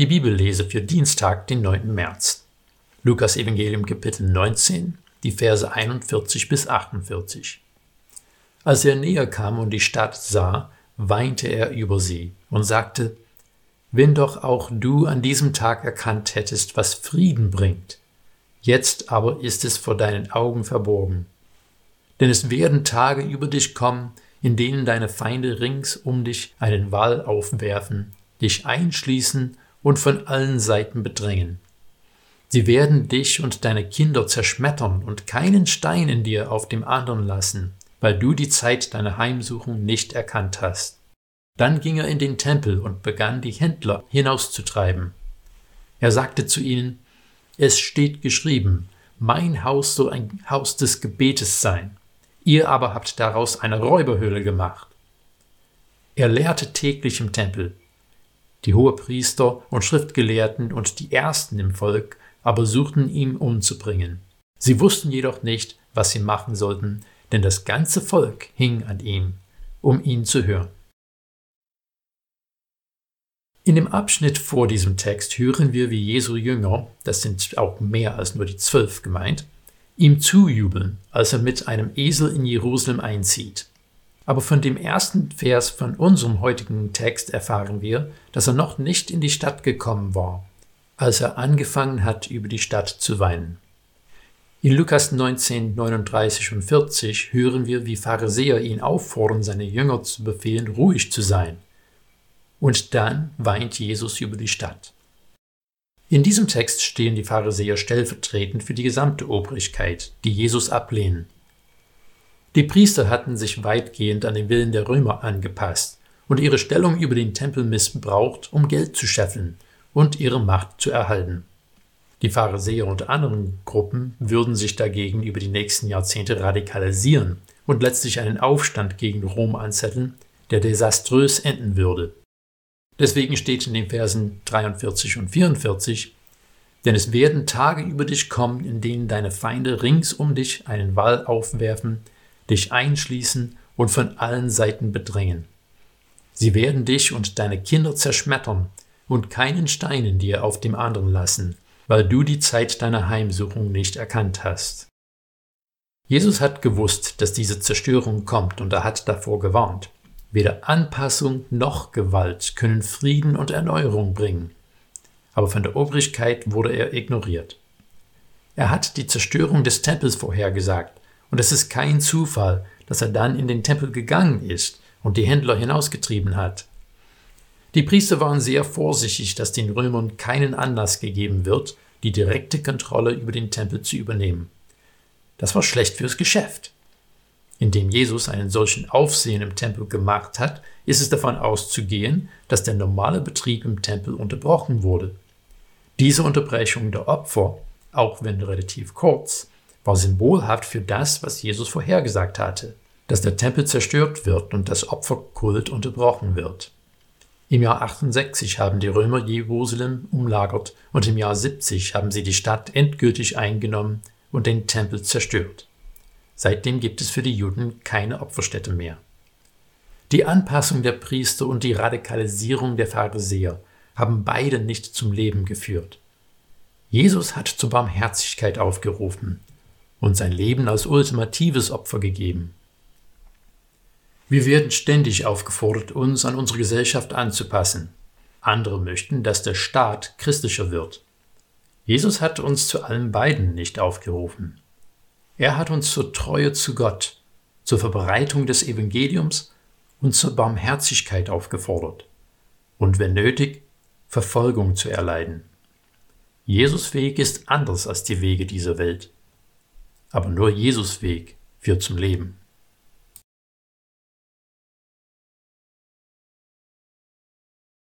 Die Bibellese für Dienstag, den 9. März. Lukas Evangelium Kapitel 19, die Verse 41 bis 48. Als er näher kam und die Stadt sah, weinte er über sie und sagte, Wenn doch auch du an diesem Tag erkannt hättest, was Frieden bringt, jetzt aber ist es vor deinen Augen verborgen. Denn es werden Tage über dich kommen, in denen deine Feinde rings um dich einen Wall aufwerfen, dich einschließen und von allen Seiten bedrängen. Sie werden dich und deine Kinder zerschmettern und keinen Stein in dir auf dem anderen lassen, weil du die Zeit deiner Heimsuchung nicht erkannt hast. Dann ging er in den Tempel und begann die Händler hinauszutreiben. Er sagte zu ihnen, es steht geschrieben, mein Haus soll ein Haus des Gebetes sein, ihr aber habt daraus eine Räuberhöhle gemacht. Er lehrte täglich im Tempel. Die Hohepriester und Schriftgelehrten und die Ersten im Volk aber suchten ihn umzubringen. Sie wussten jedoch nicht, was sie machen sollten, denn das ganze Volk hing an ihm, um ihn zu hören. In dem Abschnitt vor diesem Text hören wir, wie Jesu Jünger, das sind auch mehr als nur die zwölf gemeint, ihm zujubeln, als er mit einem Esel in Jerusalem einzieht. Aber von dem ersten Vers von unserem heutigen Text erfahren wir, dass er noch nicht in die Stadt gekommen war, als er angefangen hat, über die Stadt zu weinen. In Lukas 19, 39 und 40 hören wir, wie Pharisäer ihn auffordern, seine Jünger zu befehlen, ruhig zu sein. Und dann weint Jesus über die Stadt. In diesem Text stehen die Pharisäer stellvertretend für die gesamte Obrigkeit, die Jesus ablehnen. Die Priester hatten sich weitgehend an den Willen der Römer angepasst und ihre Stellung über den Tempel missbraucht, um Geld zu scheffeln und ihre Macht zu erhalten. Die Pharisäer und anderen Gruppen würden sich dagegen über die nächsten Jahrzehnte radikalisieren und letztlich einen Aufstand gegen Rom anzetteln, der desaströs enden würde. Deswegen steht in den Versen 43 und 44, denn es werden Tage über dich kommen, in denen deine Feinde rings um dich einen Wall aufwerfen, dich einschließen und von allen Seiten bedrängen. Sie werden dich und deine Kinder zerschmettern und keinen Stein in dir auf dem anderen lassen, weil du die Zeit deiner Heimsuchung nicht erkannt hast. Jesus hat gewusst, dass diese Zerstörung kommt und er hat davor gewarnt. Weder Anpassung noch Gewalt können Frieden und Erneuerung bringen. Aber von der Obrigkeit wurde er ignoriert. Er hat die Zerstörung des Tempels vorhergesagt, und es ist kein Zufall, dass er dann in den Tempel gegangen ist und die Händler hinausgetrieben hat. Die Priester waren sehr vorsichtig, dass den Römern keinen Anlass gegeben wird, die direkte Kontrolle über den Tempel zu übernehmen. Das war schlecht fürs Geschäft. Indem Jesus einen solchen Aufsehen im Tempel gemacht hat, ist es davon auszugehen, dass der normale Betrieb im Tempel unterbrochen wurde. Diese Unterbrechung der Opfer, auch wenn relativ kurz, war symbolhaft für das, was Jesus vorhergesagt hatte, dass der Tempel zerstört wird und das Opferkult unterbrochen wird. Im Jahr 68 haben die Römer Jerusalem umlagert und im Jahr 70 haben sie die Stadt endgültig eingenommen und den Tempel zerstört. Seitdem gibt es für die Juden keine Opferstätte mehr. Die Anpassung der Priester und die Radikalisierung der Pharisäer haben beide nicht zum Leben geführt. Jesus hat zur Barmherzigkeit aufgerufen und sein Leben als ultimatives Opfer gegeben. Wir werden ständig aufgefordert, uns an unsere Gesellschaft anzupassen. Andere möchten, dass der Staat christlicher wird. Jesus hat uns zu allen beiden nicht aufgerufen. Er hat uns zur Treue zu Gott, zur Verbreitung des Evangeliums und zur Barmherzigkeit aufgefordert und wenn nötig, Verfolgung zu erleiden. Jesus Weg ist anders als die Wege dieser Welt. Aber nur Jesus Weg führt zum Leben.